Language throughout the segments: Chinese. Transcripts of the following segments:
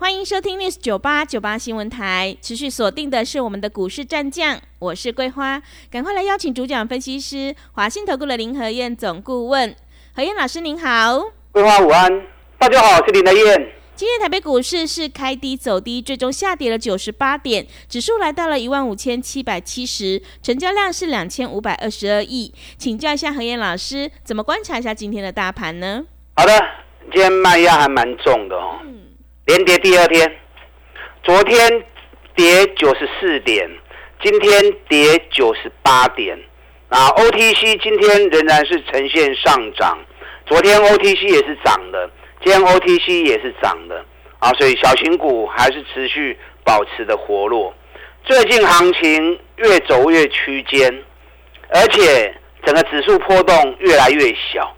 欢迎收听 news 九八九八新闻台，持续锁定的是我们的股市战将，我是桂花，赶快来邀请主讲分析师华信投顾的林和燕总顾问，何燕老师您好，桂花午安，大家好，我是林和燕。今天台北股市是开低走低，最终下跌了九十八点，指数来到了一万五千七百七十，成交量是两千五百二十二亿，请教一下何燕老师，怎么观察一下今天的大盘呢？好的，今天卖压还蛮重的哦。连跌第二天，昨天跌九十四点，今天跌九十八点。啊，OTC 今天仍然是呈现上涨，昨天 OTC 也是涨的，今天 OTC 也是涨的。啊，所以小型股还是持续保持的活络。最近行情越走越区间，而且整个指数波动越来越小。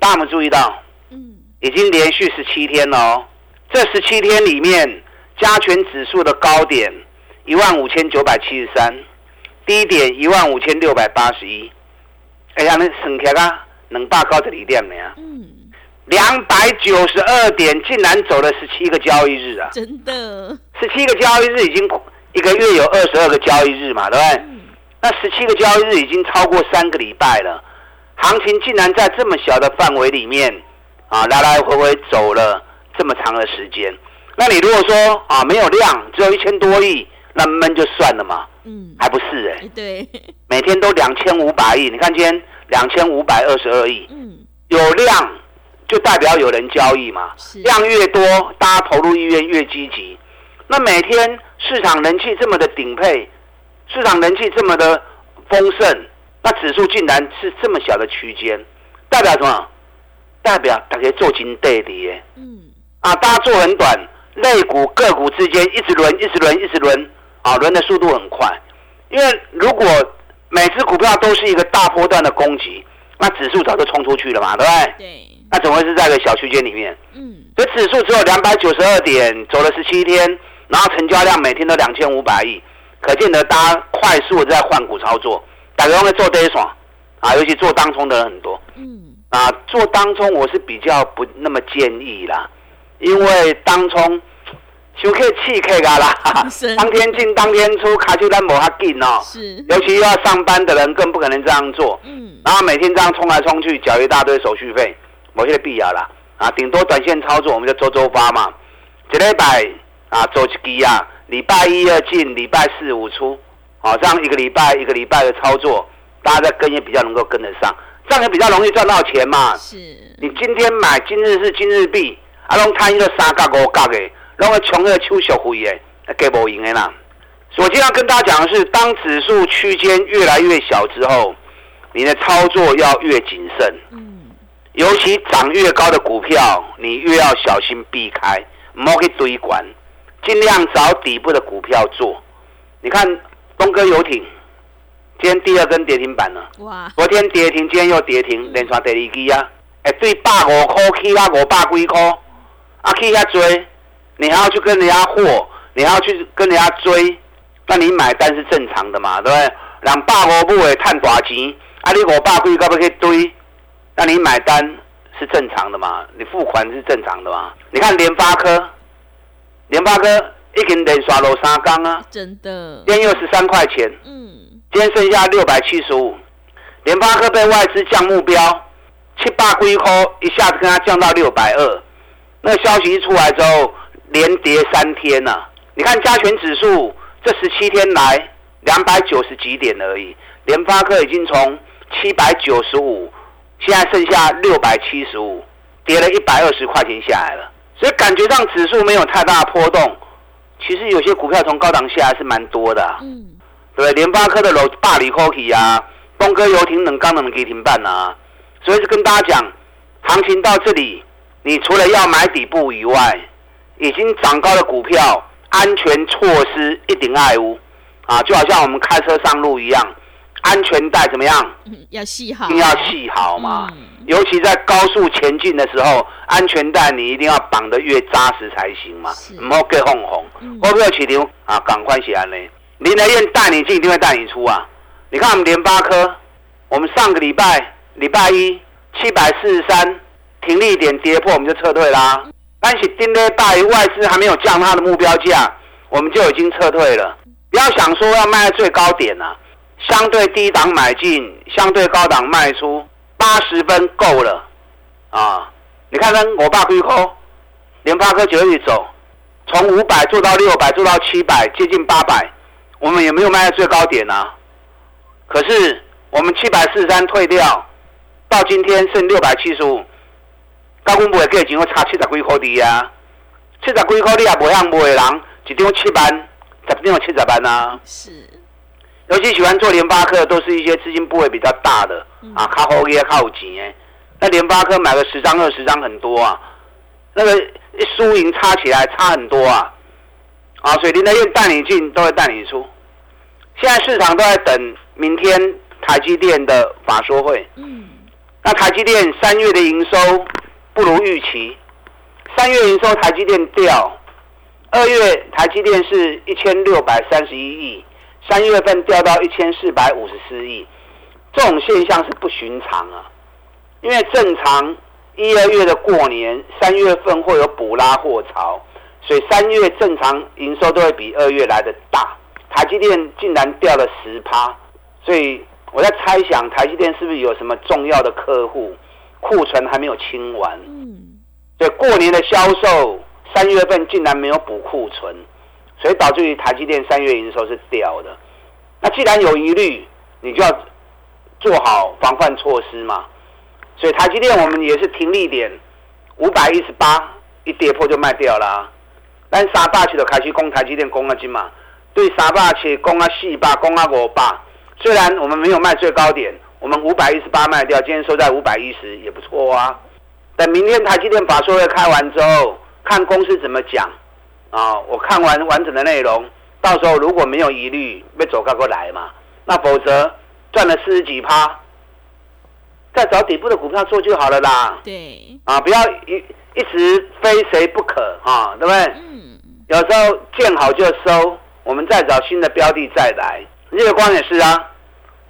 大家有有注意到？嗯，已经连续十七天了哦。这十七天里面，加权指数的高点一万五千九百七十三，低点一万五千六百八十一。哎呀，那省起啊，能大高这里点没啊？嗯，两百九十二点，竟然走了十七个交易日啊！真的，十七个交易日已经一个月有二十二个交易日嘛，对不对？那十七个交易日已经超过三个礼拜了，行情竟然在这么小的范围里面啊，来来回回走了。这么长的时间，那你如果说啊没有量，只有一千多亿，那闷就算了嘛。嗯，还不是哎。对。每天都两千五百亿，你看今天两千五百二十二亿。嗯。有量就代表有人交易嘛。量越多，大家投入意愿越积极。那每天市场人气这么的顶配，市场人气这么的丰盛，那指数竟然是这么小的区间，代表什么？代表大家做金对的耶。嗯。啊，大家做很短，类股个股之间一直轮，一直轮，一直轮，啊，轮的速度很快。因为如果每只股票都是一个大波段的攻击，那指数早就冲出去了嘛，对不对？对。那怎么会是在一个小区间里面？嗯。所以指数只有两百九十二点，走了十七天，然后成交量每天都两千五百亿，可见得大家快速的在换股操作，大家会做这一爽，啊，尤其做当冲的人很多。嗯。啊，做当冲我是比较不那么建议啦。因为当冲，就可以气客噶啦，当天进当天出，卡就单无哈紧哦。是，尤其要上班的人更不可能这样做。嗯，然后每天这样冲来冲去，缴一大堆手续费，某些必要啦。啊，顶多短线操作，我们就周周发嘛。一礼拜啊，周一支啊，礼拜一二进，礼拜四五出，好，这样一个礼拜一个礼拜的操作，大家在跟也比较能够跟得上，这样也比较容易赚到钱嘛。是，你今天买今日是今日币。啊，拢参与了三角五角的，拢会穷个手续费的，计无用的啦。我今天要跟大家讲的是，当指数区间越来越小之后，你的操作要越谨慎。嗯，尤其涨越高的股票，你越要小心避开，唔好去追管，尽量找底部的股票做。你看东哥游艇，今天第二根跌停板了。哇！昨天跌停，今天又跌停，连串第二支啊！哎，对，百五块起啊，五百几块。啊，去遐追，你还要去跟人家货，你还要去跟人家追，那你买单是正常的嘛，对不对？两百五不会赚大钱，啊，你五百几可不可以堆？那你买单是正常的嘛？你付款是正常的嘛？你看联发科，联发科一根连刷楼三缸啊，真的，今天又十三块钱，嗯，今天剩下六百七十五，联发科被外资降目标，七百几块一下子跟他降到六百二。那消息一出来之后，连跌三天呐！你看加权指数这十七天来两百九十几点而已，联发科已经从七百九十五，现在剩下六百七十五，跌了一百二十块钱下来了。所以感觉上指数没有太大波动，其实有些股票从高档下来是蛮多的。嗯，对，联发科的楼大里科技啊，东哥游艇冷刚能给停办啊，所以就跟大家讲，行情到这里。你除了要买底部以外，已经涨高的股票，安全措施一定爱屋啊，就好像我们开车上路一样，安全带怎么样？要系好，一定要系好嘛。尤其在高速前进的时候，安全带你一定要绑得越扎实才行嘛。唔好给哄哄，我不要起牛啊，赶快起来嘞！林德燕带你进，一定会带你出啊。你看我们联发科，我们上个礼拜礼拜一七百四十三停利点跌破，我们就撤退啦。但是今天大于外资还没有降它的目标价，我们就已经撤退了。不要想说要卖在最高点啊，相对低档买进，相对高档卖出。八十分够了，啊！你看看我爸亏扣，联发科九月走，从五百做到六百，做到七百，接近八百，我们也没有卖在最高点啊。可是我们七百四十三退掉，到今天剩六百七十五，高公部的价钱会差七十几块的啊，七十几块你也不向卖人，一张七万，十张七十万啊。是。尤其喜欢做联发科，都是一些资金部位比较大的啊，靠后也靠紧哎。那联发科买个十张二十张很多啊，那个输赢差起来差很多啊，啊，所以林德燕带你进都会带你出。现在市场都在等明天台积电的法说会。嗯。那台积电三月的营收不如预期，三月营收台积电掉，二月台积电是一千六百三十一亿。三月份掉到一千四百五十四亿，这种现象是不寻常啊！因为正常一二月的过年，三月份会有补拉货潮，所以三月正常营收都会比二月来的大。台积电竟然掉了十趴，所以我在猜想台积电是不是有什么重要的客户库存还没有清完？嗯，所以过年的销售三月份竟然没有补库存。所以导致于台积电三月营收是掉的，那既然有疑虑，你就要做好防范措施嘛。所以台积电我们也是停利点五百一十八，一跌破就卖掉了。但三百七就开始攻台积电攻了金嘛，对三百七攻啊四百攻啊五百，虽然我们没有卖最高点，我们五百一十八卖掉，今天收在五百一十也不错啊。等明天台积电法说会开完之后，看公司怎么讲。啊，我看完完整的内容，到时候如果没有疑虑，被走高过来嘛，那否则赚了四十几趴，再找底部的股票做就好了啦。对，啊，不要一一直非谁不可啊，对不对？嗯。有时候见好就收，我们再找新的标的再来。日月光也是啊，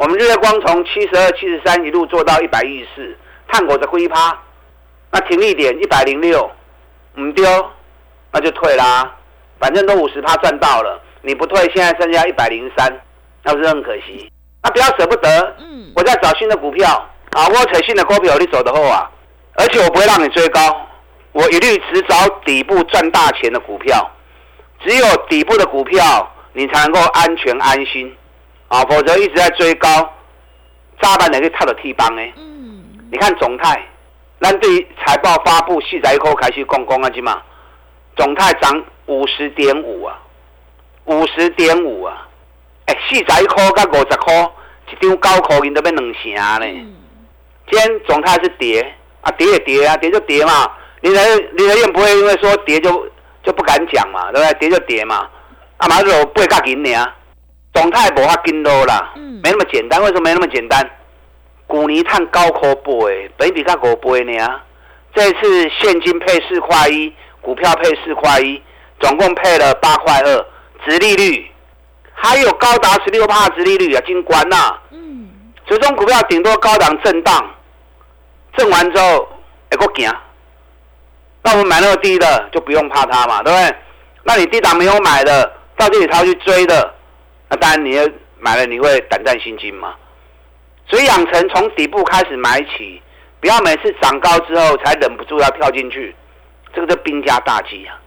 我们日月光从七十二、七十三一路做到一百一十四，探果的龟趴，那停利点一百零六，唔丢。那就退啦，反正都五十趴赚到了，你不退，现在剩下一百零三，那不是很可惜？那不要舍不得，嗯，我在找新的股票啊，我找新的股票你走的后啊，而且我不会让你追高，我一律只找底部赚大钱的股票，只有底部的股票你才能够安全安心啊，否则一直在追高，扎板哪个套的替帮呢？嗯，你看总泰，咱对财报发布四十一块开始讲讲啊，今嘛。总泰涨五十点五啊，五十点五啊，哎，四十一块跟五十块，一张九块银都变两成呢。今天总泰是跌啊，跌也跌啊，跌就跌嘛。你来你来燕不会因为说跌就就不敢讲嘛，对不对？跌就跌嘛。啊，马上八角银呢，总泰无法跟多啦，没那么简单。为什么没那么简单？股泥碳高科倍，本，比比较五倍呢。这次现金配四块一。股票配四块一，总共配了八块二，殖利率还有高达十六帕殖利率啊，金关呐。嗯，最终股票顶多高档震荡，震完之后还够行。那我们买那么低的就不用怕它嘛，对不对？那你低档没有买的，到这里才去追的，那当然你买了你会胆战心惊嘛。所以养成从底部开始买起，不要每次涨高之后才忍不住要跳进去。这个叫兵家大忌啊，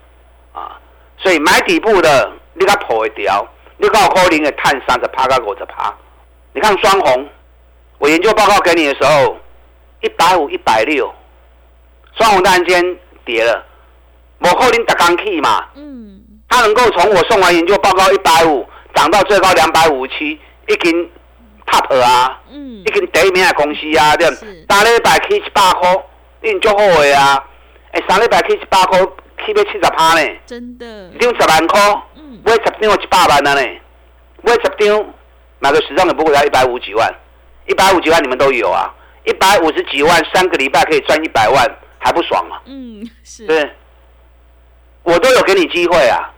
啊，所以买底部的，你看破一条，你看可能会探三十趴到五十趴。你看双红，我研究报告给你的时候，一百五、一百六，双红突然间跌了，我可能打刚去嘛，嗯，它能够从我送完研究报告一百五涨到最高两百五十七，已经 top 啊，嗯，已经第一名的公司啊，对，打了一百七十八块，已经足好的啊。哎，三礼拜去一百块，起要七十趴呢，真的，十万块，买十张一百万了呢，买十张买个十张的不过要一百五几万，一百五几万你们都有啊，一百五十几万三个礼拜可以赚一百万，还不爽啊？嗯，是。对，我都有给你机会啊，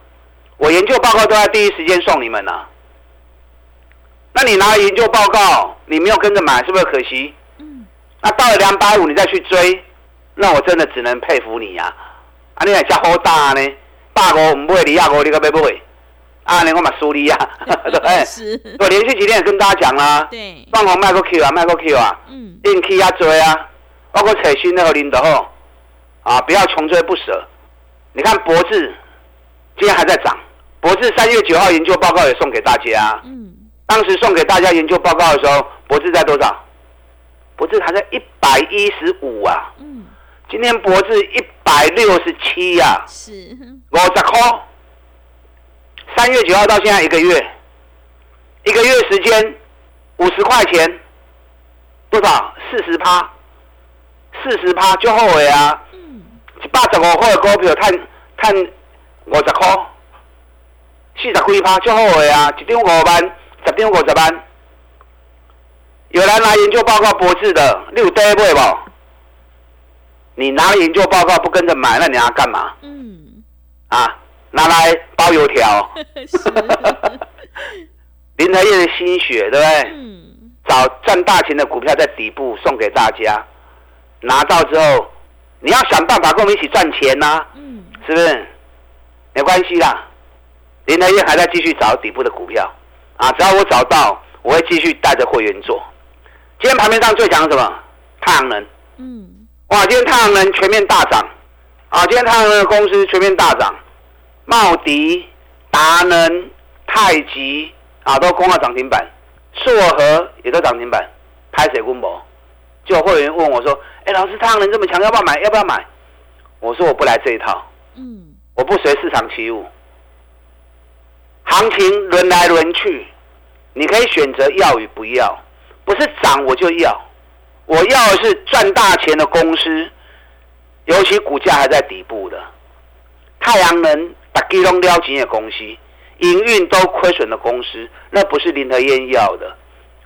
我研究报告都在第一时间送你们呢。那你拿研究报告，你没有跟着买，是不是可惜？嗯。那到了两百五你再去追，那我真的只能佩服你呀！啊，你还加好大呢，大五唔买，你二五你个要买？啊，你我嘛输你呀，对是。我连续几天也跟大家讲啦，对，放红卖个 Q 啊，卖个 Q 啊，嗯，硬 K 啊追啊，包括彩新那个林德后，啊，不要穷追不舍。你看博智今天还在涨，博智三月九号研究报告也送给大家，嗯，当时送给大家研究报告的时候，博智在多少？博智还在一百一十五啊，嗯，今天博智一百六十七呀，是。五十块。三月九号到现在一个月，一个月时间五十块钱，多少？四十趴，四十趴就后悔啊！一百十五块的股票，赚赚五十块，四十几趴就后悔啊！一张五万，十张五十万。有人拿研究报告博士的，你有对不？你拿研究报告不跟着买，那你要干嘛？嗯，啊。拿来包油条，林德业的心血，对不对？嗯。找赚大钱的股票在底部送给大家，拿到之后，你要想办法跟我们一起赚钱呐。嗯。是不是？没关系啦，林德业还在继续找底部的股票啊！只要我找到，我会继续带着会员做。今天盘面上最强什么？太阳能。嗯。哇！今天太阳能全面大涨啊！今天太阳能的公司全面大涨。茂迪、达能、太极啊，都攻了涨停板；硕和也都涨停板。拍水公博？就有会员问我说：“哎，老师，太阳能这么强，要不要买？要不要买？”我说：“我不来这一套。”嗯，我不随市场起舞。行情轮来轮去，你可以选择要与不要，不是涨我就要。我要的是赚大钱的公司，尤其股价还在底部的太阳能。基隆撩钱的公司，营运都亏损的公司，那不是林和燕要的。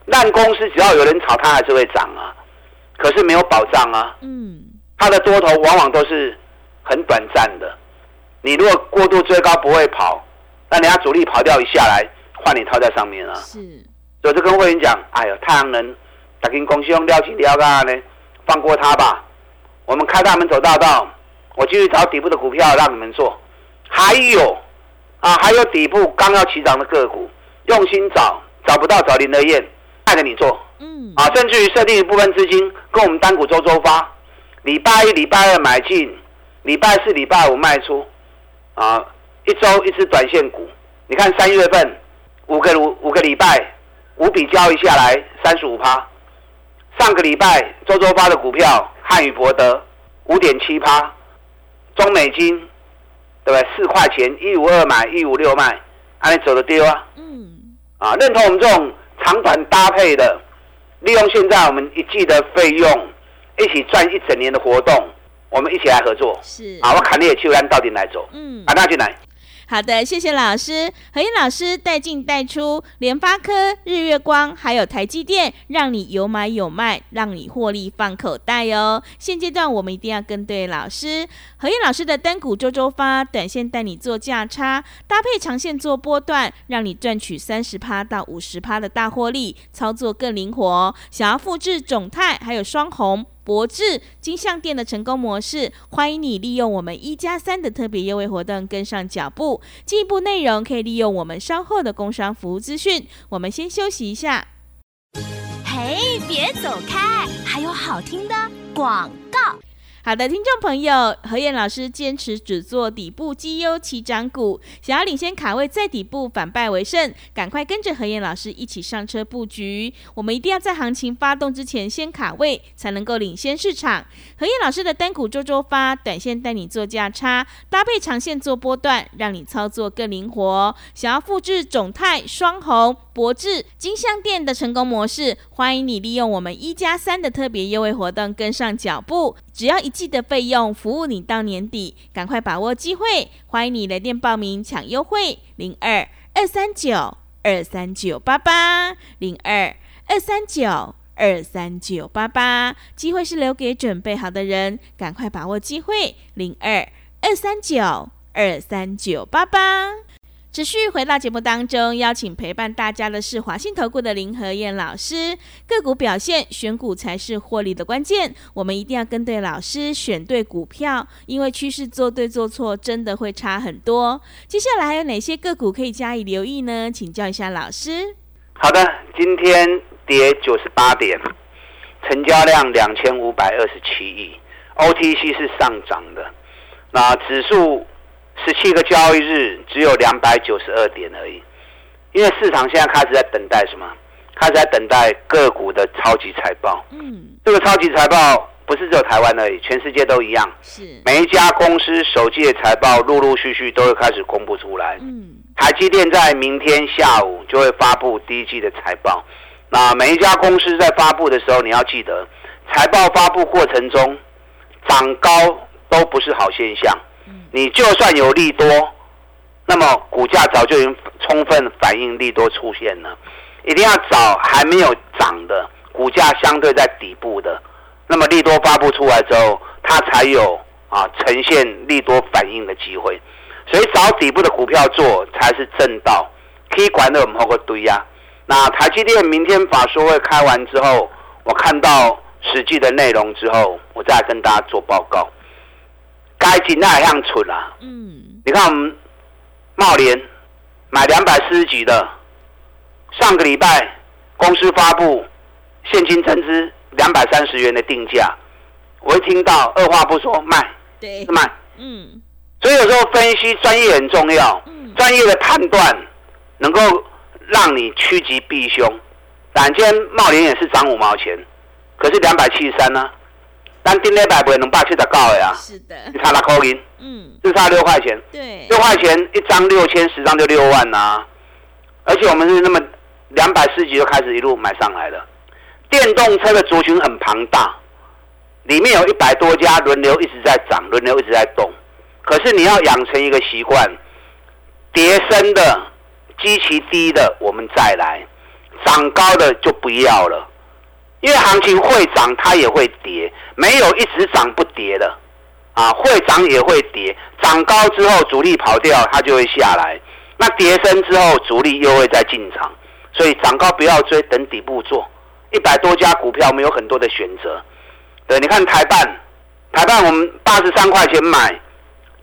烂公司只要有人炒，它还是会涨啊。可是没有保障啊。嗯。它的多头往往都是很短暂的。你如果过度追高不会跑，那人家主力跑掉一下来，换你套在上面啊。是。所以就跟会员讲，哎呦，太阳能，打跟公司用撩钱撩干呢，放过他吧。我们开大门走大道，我继续找底部的股票让你们做。还有，啊，还有底部刚要起涨的个股，用心找，找不到找林德燕带着你做，嗯，啊，甚至于设定一部分资金跟我们单股周周发，礼拜一、礼拜二买进，礼拜四、礼拜五卖出，啊，一周一只短线股，你看三月份五个五五个礼拜五笔交易下来三十五趴，上个礼拜周周发的股票汉语博德五点七趴，中美金。对不对？四块钱，一五二买，一五六卖，还能走得丢啊？嗯。啊，认同我们这种长短搭配的，利用现在我们一季的费用，一起赚一整年的活动，我们一起来合作。是。啊，我砍你也去按到底来走。嗯。啊，那进来。好的，谢谢老师。何燕老师带进带出，联发科、日月光还有台积电，让你有买有卖，让你获利放口袋哦。现阶段我们一定要跟对老师。何燕老师的单股周周发，短线带你做价差，搭配长线做波段，让你赚取三十趴到五十趴的大获利，操作更灵活。想要复制总泰还有双红。博智金相店的成功模式，欢迎你利用我们一加三的特别优惠活动跟上脚步。进一步内容可以利用我们稍后的工商服务资讯。我们先休息一下。嘿，别走开，还有好听的广告。好的，听众朋友，何燕老师坚持只做底部绩优起涨股，想要领先卡位在底部反败为胜，赶快跟着何燕老师一起上车布局。我们一定要在行情发动之前先卡位，才能够领先市场。何燕老师的单股周周发，短线带你做价差，搭配长线做波段，让你操作更灵活。想要复制总泰双红。博智金相店的成功模式，欢迎你利用我们一加三的特别优惠活动跟上脚步，只要一季的费用，服务你到年底，赶快把握机会！欢迎你来电报名抢优惠，零二二三九二三九八八零二二三九二三九八八，机会是留给准备好的人，赶快把握机会，零二二三九二三九八八。持续回到节目当中，邀请陪伴大家的是华信投顾的林和燕老师。个股表现，选股才是获利的关键。我们一定要跟对老师，选对股票，因为趋势做对做错真的会差很多。接下来还有哪些个股可以加以留意呢？请教一下老师。好的，今天跌九十八点，成交量两千五百二十七亿，OTC 是上涨的，那指数。十七个交易日只有两百九十二点而已，因为市场现在开始在等待什么？开始在等待个股的超级财报。嗯，这个超级财报不是只有台湾而已，全世界都一样。是每一家公司首季的财报陆陆续续都会开始公布出来。嗯，台积电在明天下午就会发布第一季的财报。那每一家公司在发布的时候，你要记得，财报发布过程中涨高都不是好现象。你就算有利多，那么股价早就已经充分反映利多出现了。一定要找还没有涨的股价相对在底部的，那么利多发布出来之后，它才有啊呈现利多反应的机会。所以找底部的股票做才是正道。可以管的我们后个堆呀。那台积电明天法说会开完之后，我看到实际的内容之后，我再跟大家做报告。该紧那样蠢啊！嗯，你看我们茂联买两百四十几的，上个礼拜公司发布现金增资两百三十元的定价，我一听到二话不说卖，对，卖，嗯，所以有时候分析专业很重要，专业的判断能够让你趋吉避凶。但今天茂联也是涨五毛钱，可是两百七十三呢？但今天百不能八七十高的呀，是的，你差六块银，嗯，就差六块钱，对，六块钱一张六千，十张就六万呐，而且我们是那么两百四级就开始一路买上来了。电动车的族群很庞大，里面有一百多家轮流一直在涨，轮流一直在动。可是你要养成一个习惯，跌升的、基期低的我们再来，涨高的就不要了。因为行情会涨，它也会跌，没有一直涨不跌的，啊，会涨也会跌，涨高之后主力跑掉，它就会下来，那跌升之后主力又会再进场，所以涨高不要追，等底部做。一百多家股票，我们有很多的选择。对，你看台办，台办我们八十三块钱买，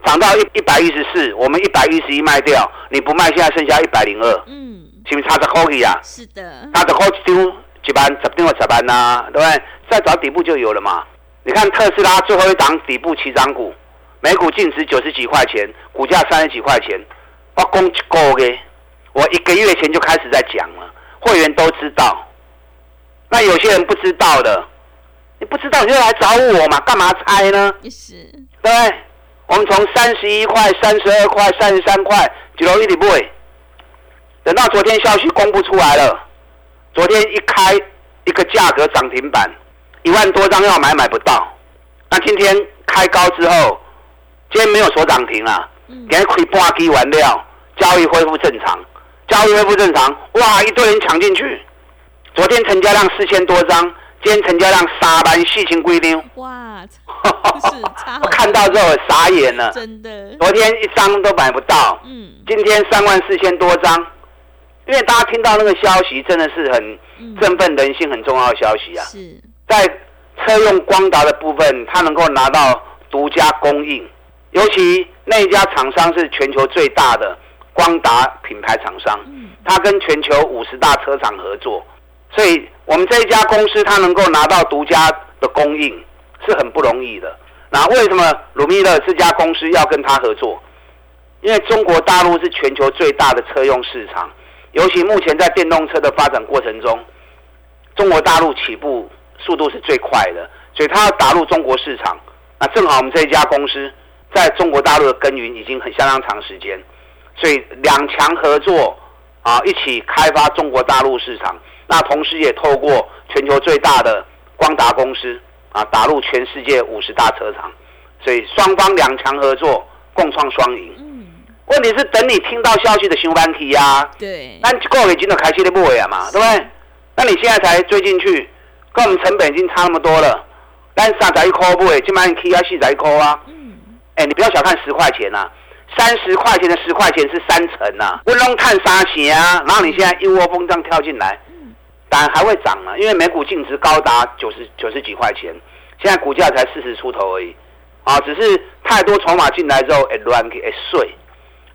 涨到一一百一十四，我们一百一十一卖掉，你不卖，现在剩下一百零二，嗯，是不是差着可以啊？是的，差着可丢。几班十定或十班呐，对不对？再找底部就有了嘛。你看特斯拉最后一档底部起涨股，每股净值九十几块钱，股价三十几块钱，我供一个月，我一个月前就开始在讲了，会员都知道。那有些人不知道的，你不知道你就来找我嘛，干嘛猜呢？也是，对不对？我们从三十一块、三十二块、三十三块就容易的不会，等到昨天消息公布出来了。昨天一开一个价格涨停板，一万多张要买买不到。那今天开高之后，今天没有锁涨停了，连亏半基完料，交易恢复正常，交易恢复正常，哇，一堆人抢进去。昨天成交量四千多张，今天成交量三万四千规定。哇，是。我看到之后傻眼了，真的。昨天一张都买不到，嗯，今天三万四千多张。因为大家听到那个消息，真的是很振奋人心、很重要的消息啊！是，在车用光达的部分，它能够拿到独家供应，尤其那一家厂商是全球最大的光达品牌厂商，它跟全球五十大车厂合作，所以我们这一家公司它能够拿到独家的供应是很不容易的。那为什么鲁米勒这家公司要跟他合作？因为中国大陆是全球最大的车用市场。尤其目前在电动车的发展过程中，中国大陆起步速度是最快的，所以它要打入中国市场。那正好我们这一家公司在中国大陆的耕耘已经很相当长时间，所以两强合作啊，一起开发中国大陆市场。那同时也透过全球最大的光达公司啊，打入全世界五十大车厂。所以双方两强合作，共创双赢。问题是等你听到消息的熊班期呀。对。那过月已经都开始的不尾啊嘛，对不对？那你现在才追进去，跟我们成本已经差那么多了。但三十一块不尾，今晚你 K 要四十一块啊。嗯。哎，你不要小看十块钱呐，三十块钱的十块钱是三成呐。温龙探沙钱啊，然后你现在一窝蜂这样跳进来，当然还会涨了，因为每股净值高达九十九十几块钱，现在股价才四十出头而已。啊，只是太多筹码进来之后，哎乱给哎碎，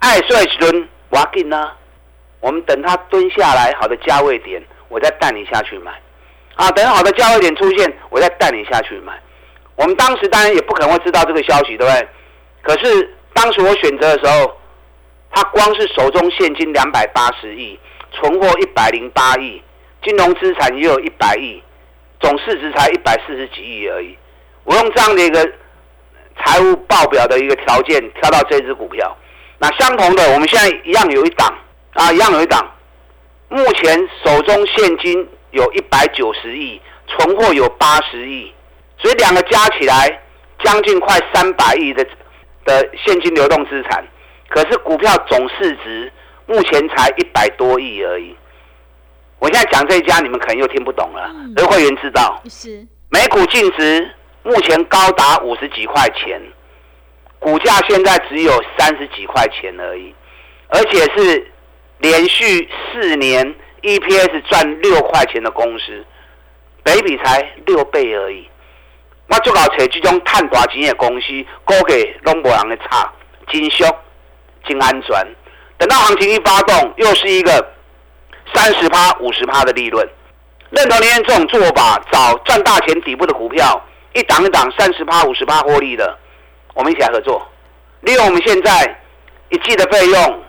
爱碎一轮挖紧呢。我们等它蹲下来，好的价位点，我再带你下去买。啊，等好的价位点出现，我再带你下去买。我们当时当然也不可能会知道这个消息，对不对？可是当时我选择的时候，他光是手中现金两百八十亿，存货一百零八亿，金融资产也有一百亿，总市值才一百四十几亿而已。我用这样的一个财务报表的一个条件挑到这只股票，那相同的，我们现在一样有一档啊，一样有一档，目前手中现金有一百九十亿，存货有八十亿，所以两个加起来将近快三百亿的的现金流动资产，可是股票总市值目前才一百多亿而已。我现在讲这一家，你们可能又听不懂了，而会员知道。是。每股净值。目前高达五十几块钱，股价现在只有三十几块钱而已，而且是连续四年 EPS 赚六块钱的公司，北比才六倍而已。我就搞找这种赚大钱的公司，估计拢无人的差，真俗、真安全。等到行情一发动，又是一个三十趴、五十趴的利润。认同您这种做法，找赚大钱底部的股票。一档一档三十趴五十趴获利的，我们一起来合作，利用我们现在一季的费用，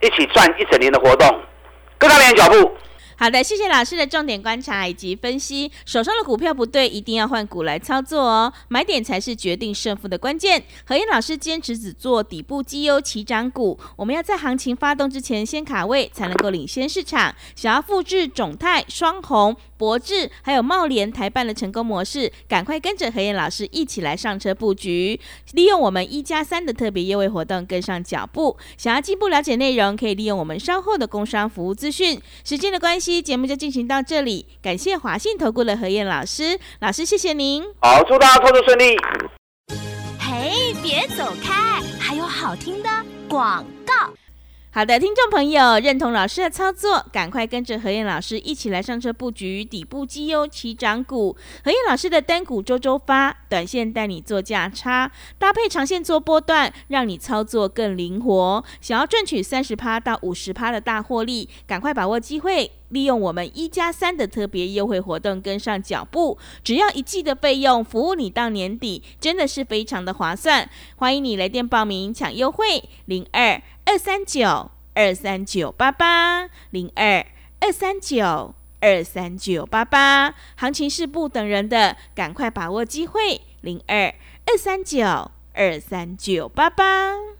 一起赚一整年的活动，跟上您的脚步。好的，谢谢老师的重点观察以及分析。手上的股票不对，一定要换股来操作哦。买点才是决定胜负的关键。何燕老师坚持只做底部绩优起涨股。我们要在行情发动之前先卡位，才能够领先市场。想要复制种泰、双红、博智还有茂联台办的成功模式，赶快跟着何燕老师一起来上车布局，利用我们一加三的特别优惠活动跟上脚步。想要进一步了解内容，可以利用我们稍后的工商服务资讯。时间的关系。期节目就进行到这里，感谢华信投顾的何燕老师，老师谢谢您。好，祝大家操作顺利。嘿，别走开，还有好听的广告。好的，听众朋友，认同老师的操作，赶快跟着何燕老师一起来上车布局底部绩优起涨股。何燕老师的单股周周发，短线带你做价差，搭配长线做波段，让你操作更灵活。想要赚取三十趴到五十趴的大获利，赶快把握机会，利用我们一加三的特别优惠活动跟上脚步。只要一季的费用，服务你到年底，真的是非常的划算。欢迎你来电报名抢优惠，零二。二三九二三九八八零二二三九二三九八八，行情是不等人的，赶快把握机会。零二二三九二三九八八。